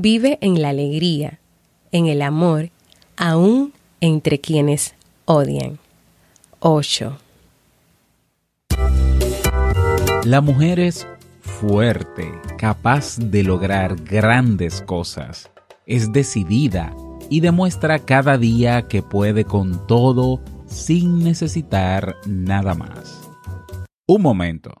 Vive en la alegría, en el amor, aún entre quienes odian. 8. La mujer es fuerte, capaz de lograr grandes cosas. Es decidida y demuestra cada día que puede con todo sin necesitar nada más. Un momento.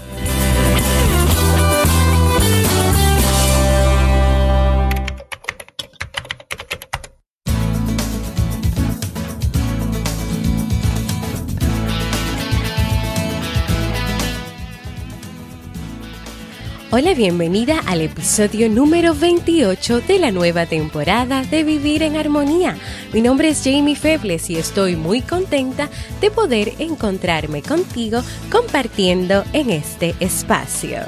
Hola, bienvenida al episodio número 28 de la nueva temporada de Vivir en Armonía. Mi nombre es Jamie Febles y estoy muy contenta de poder encontrarme contigo compartiendo en este espacio.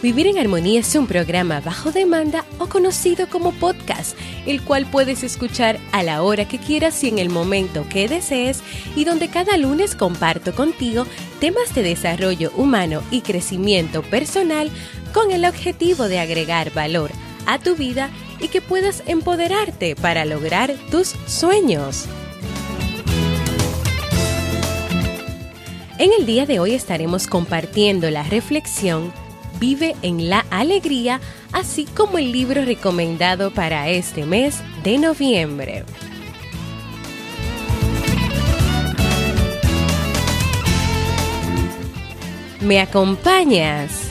Vivir en Armonía es un programa bajo demanda o conocido como podcast, el cual puedes escuchar a la hora que quieras y en el momento que desees y donde cada lunes comparto contigo temas de desarrollo humano y crecimiento personal con el objetivo de agregar valor a tu vida y que puedas empoderarte para lograr tus sueños. En el día de hoy estaremos compartiendo la reflexión Vive en la Alegría, así como el libro recomendado para este mes de noviembre. ¿Me acompañas?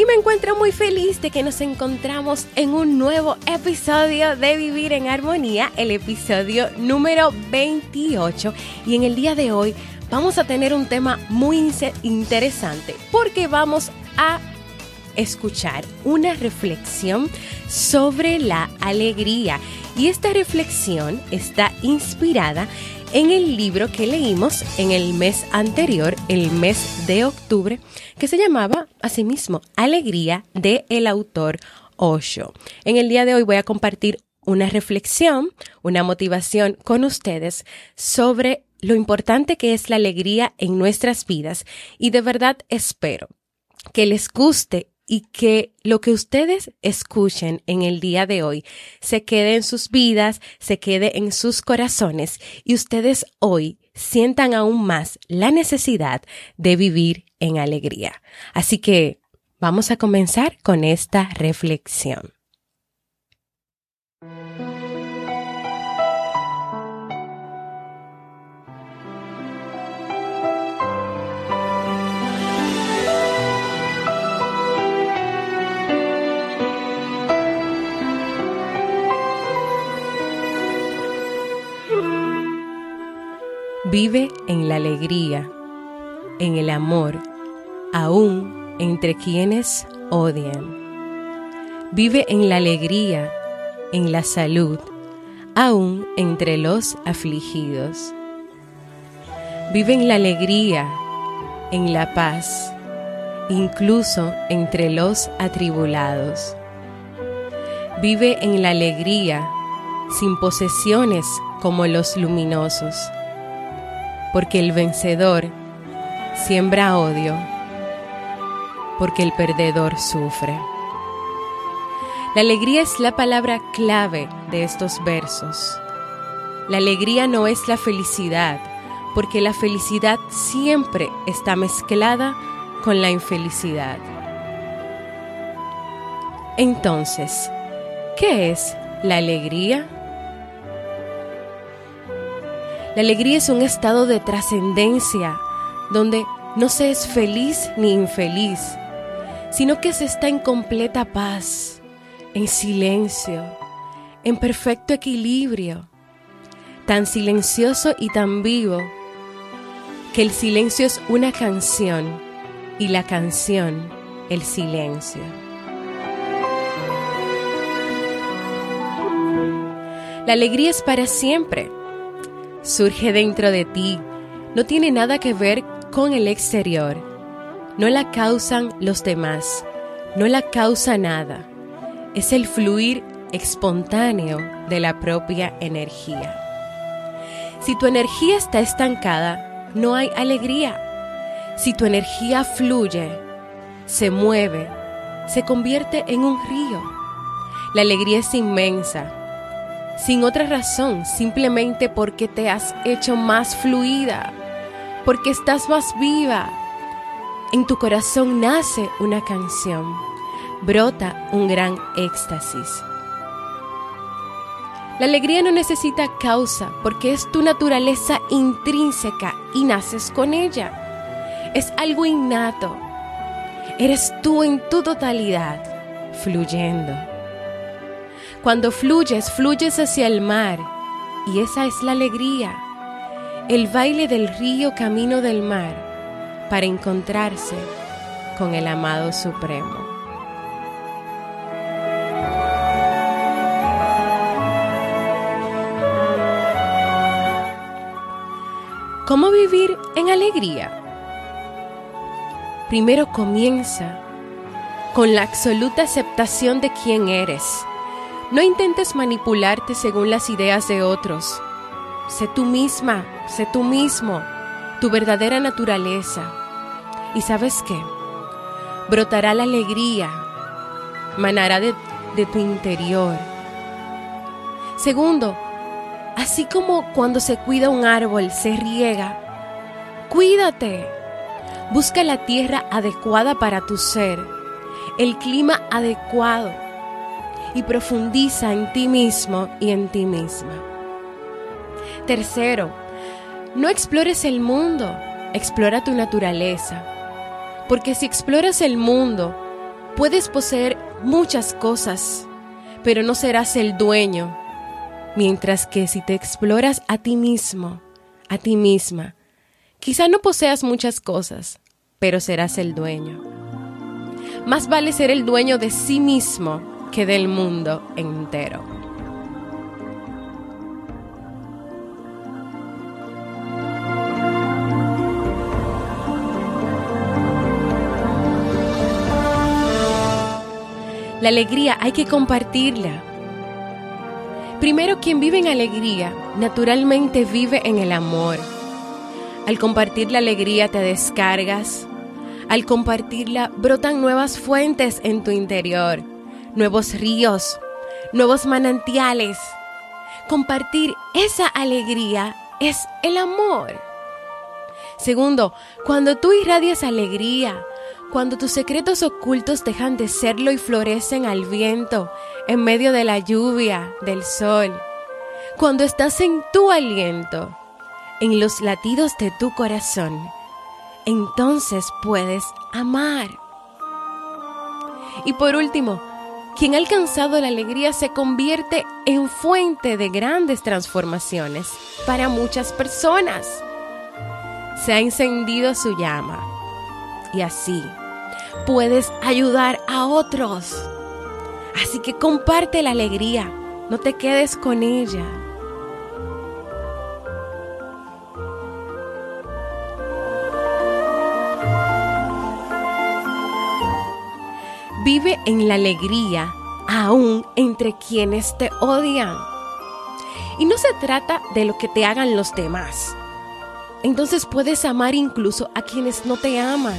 Y me encuentro muy feliz de que nos encontramos en un nuevo episodio de Vivir en Armonía, el episodio número 28. Y en el día de hoy vamos a tener un tema muy interesante porque vamos a escuchar una reflexión sobre la alegría. Y esta reflexión está inspirada en el libro que leímos en el mes anterior, el mes de octubre, que se llamaba asimismo Alegría de el autor Osho. En el día de hoy voy a compartir una reflexión, una motivación con ustedes sobre lo importante que es la alegría en nuestras vidas y de verdad espero que les guste y que lo que ustedes escuchen en el día de hoy se quede en sus vidas, se quede en sus corazones y ustedes hoy sientan aún más la necesidad de vivir en alegría. Así que vamos a comenzar con esta reflexión. Vive en la alegría, en el amor, aún entre quienes odian. Vive en la alegría, en la salud, aún entre los afligidos. Vive en la alegría, en la paz, incluso entre los atribulados. Vive en la alegría, sin posesiones como los luminosos porque el vencedor siembra odio, porque el perdedor sufre. La alegría es la palabra clave de estos versos. La alegría no es la felicidad, porque la felicidad siempre está mezclada con la infelicidad. Entonces, ¿qué es la alegría? La alegría es un estado de trascendencia donde no se es feliz ni infeliz, sino que se está en completa paz, en silencio, en perfecto equilibrio, tan silencioso y tan vivo que el silencio es una canción y la canción el silencio. La alegría es para siempre. Surge dentro de ti. No tiene nada que ver con el exterior. No la causan los demás. No la causa nada. Es el fluir espontáneo de la propia energía. Si tu energía está estancada, no hay alegría. Si tu energía fluye, se mueve, se convierte en un río. La alegría es inmensa, sin otra razón, simplemente porque te has hecho más fluida, porque estás más viva. En tu corazón nace una canción, brota un gran éxtasis. La alegría no necesita causa porque es tu naturaleza intrínseca y naces con ella. Es algo innato. Eres tú en tu totalidad, fluyendo. Cuando fluyes, fluyes hacia el mar y esa es la alegría, el baile del río camino del mar para encontrarse con el amado supremo. ¿Cómo vivir en alegría? Primero comienza con la absoluta aceptación de quién eres no intentes manipularte según las ideas de otros. Sé tú misma, sé tú mismo, tu verdadera naturaleza. ¿Y sabes qué? Brotará la alegría, manará de, de tu interior. Segundo, así como cuando se cuida un árbol, se riega, cuídate. Busca la tierra adecuada para tu ser, el clima adecuado y profundiza en ti mismo y en ti misma. Tercero, no explores el mundo, explora tu naturaleza. Porque si exploras el mundo, puedes poseer muchas cosas, pero no serás el dueño. Mientras que si te exploras a ti mismo, a ti misma, quizá no poseas muchas cosas, pero serás el dueño. Más vale ser el dueño de sí mismo que del mundo entero. La alegría hay que compartirla. Primero, quien vive en alegría, naturalmente vive en el amor. Al compartir la alegría te descargas. Al compartirla brotan nuevas fuentes en tu interior nuevos ríos, nuevos manantiales. Compartir esa alegría es el amor. Segundo, cuando tú irradias alegría, cuando tus secretos ocultos dejan de serlo y florecen al viento, en medio de la lluvia, del sol, cuando estás en tu aliento, en los latidos de tu corazón, entonces puedes amar. Y por último, quien ha alcanzado la alegría se convierte en fuente de grandes transformaciones para muchas personas. Se ha encendido su llama y así puedes ayudar a otros. Así que comparte la alegría, no te quedes con ella. Vive en la alegría aún entre quienes te odian. Y no se trata de lo que te hagan los demás. Entonces puedes amar incluso a quienes no te aman.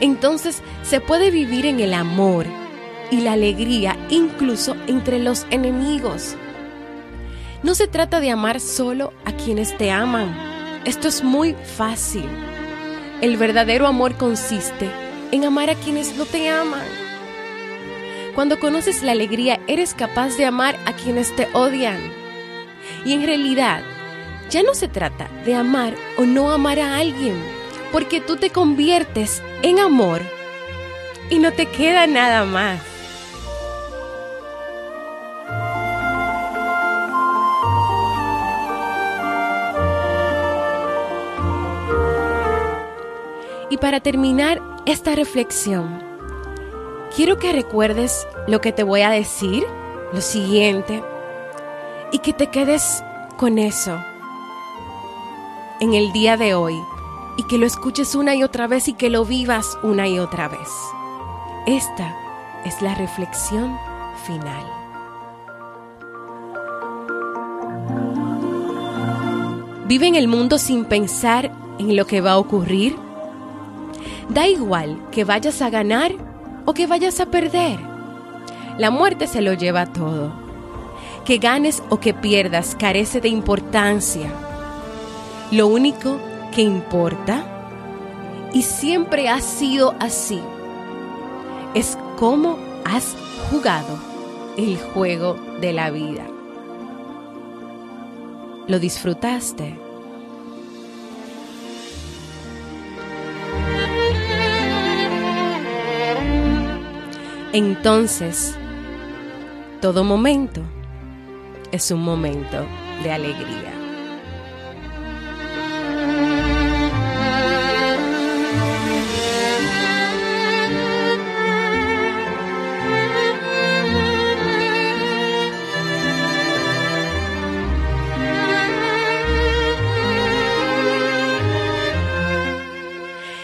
Entonces se puede vivir en el amor y la alegría incluso entre los enemigos. No se trata de amar solo a quienes te aman. Esto es muy fácil. El verdadero amor consiste en amar a quienes no te aman. Cuando conoces la alegría, eres capaz de amar a quienes te odian. Y en realidad, ya no se trata de amar o no amar a alguien, porque tú te conviertes en amor y no te queda nada más. Y para terminar esta reflexión, quiero que recuerdes lo que te voy a decir, lo siguiente, y que te quedes con eso en el día de hoy y que lo escuches una y otra vez y que lo vivas una y otra vez. Esta es la reflexión final. Vive en el mundo sin pensar en lo que va a ocurrir. Da igual que vayas a ganar o que vayas a perder. La muerte se lo lleva todo. Que ganes o que pierdas carece de importancia. Lo único que importa, y siempre ha sido así, es cómo has jugado el juego de la vida. ¿Lo disfrutaste? Entonces, todo momento es un momento de alegría.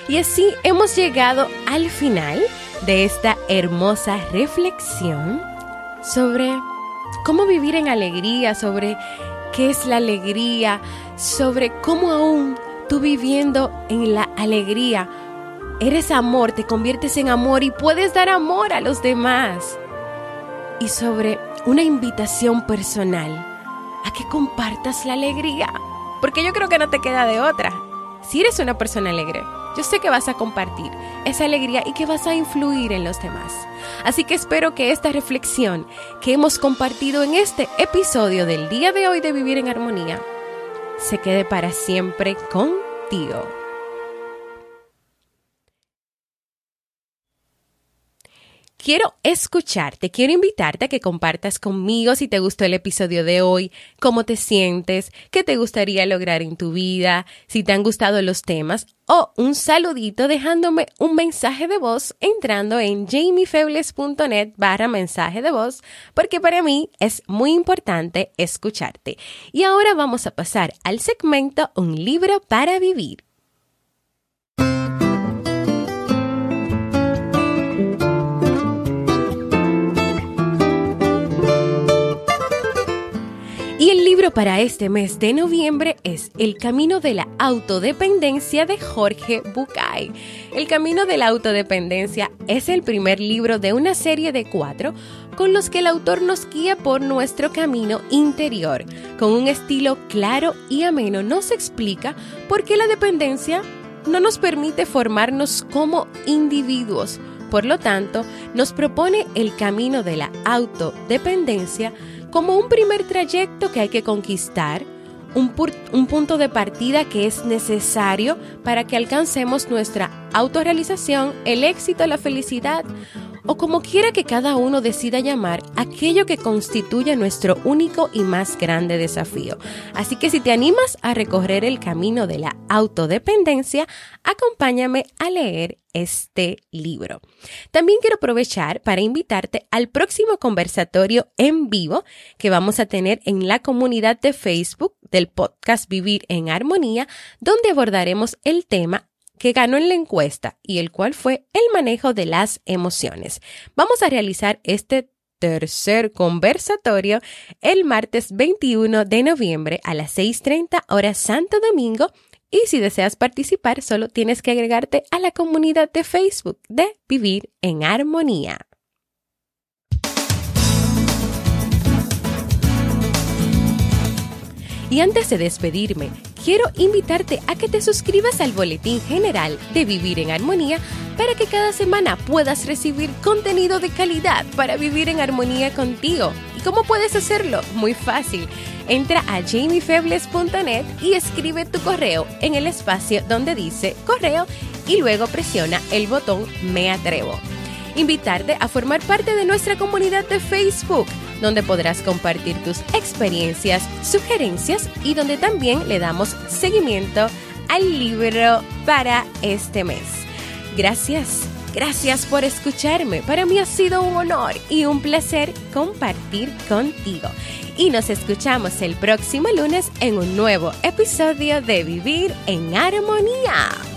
Y así hemos llegado al final de esta hermosa reflexión sobre cómo vivir en alegría, sobre qué es la alegría, sobre cómo aún tú viviendo en la alegría, eres amor, te conviertes en amor y puedes dar amor a los demás. Y sobre una invitación personal a que compartas la alegría, porque yo creo que no te queda de otra. Si eres una persona alegre, yo sé que vas a compartir esa alegría y que vas a influir en los demás. Así que espero que esta reflexión que hemos compartido en este episodio del día de hoy de Vivir en Armonía se quede para siempre contigo. Quiero escucharte, quiero invitarte a que compartas conmigo si te gustó el episodio de hoy, cómo te sientes, qué te gustaría lograr en tu vida, si te han gustado los temas o un saludito dejándome un mensaje de voz entrando en jamiefebles.net barra mensaje de voz porque para mí es muy importante escucharte. Y ahora vamos a pasar al segmento Un libro para vivir. Para este mes de noviembre es El Camino de la Autodependencia de Jorge Bucay. El Camino de la Autodependencia es el primer libro de una serie de cuatro con los que el autor nos guía por nuestro camino interior. Con un estilo claro y ameno nos explica por qué la dependencia no nos permite formarnos como individuos. Por lo tanto, nos propone el camino de la autodependencia como un primer trayecto que hay que conquistar, un, un, punto de partida que es necesario para que alcancemos nuestra autorrealización, el éxito, la felicidad o como quiera que cada uno decida llamar aquello que constituye nuestro único y más grande desafío. Así que si te animas a recorrer el camino de la autodependencia, acompáñame a leer este libro. También quiero aprovechar para invitarte al próximo conversatorio en vivo que vamos a tener en la comunidad de Facebook del podcast Vivir en Armonía, donde abordaremos el tema que ganó en la encuesta y el cual fue el manejo de las emociones. Vamos a realizar este tercer conversatorio el martes 21 de noviembre a las 6.30 horas Santo Domingo y si deseas participar solo tienes que agregarte a la comunidad de Facebook de Vivir en Armonía. Y antes de despedirme, quiero invitarte a que te suscribas al Boletín General de Vivir en Armonía para que cada semana puedas recibir contenido de calidad para vivir en armonía contigo y ¿Cómo puedes hacerlo? Muy fácil. Entra a jamiefebles.net y escribe tu correo en el espacio donde dice correo y luego presiona el botón Me atrevo. Invitarte a formar parte de nuestra comunidad de Facebook, donde podrás compartir tus experiencias, sugerencias y donde también le damos seguimiento al libro para este mes. Gracias Gracias por escucharme. Para mí ha sido un honor y un placer compartir contigo. Y nos escuchamos el próximo lunes en un nuevo episodio de Vivir en Armonía.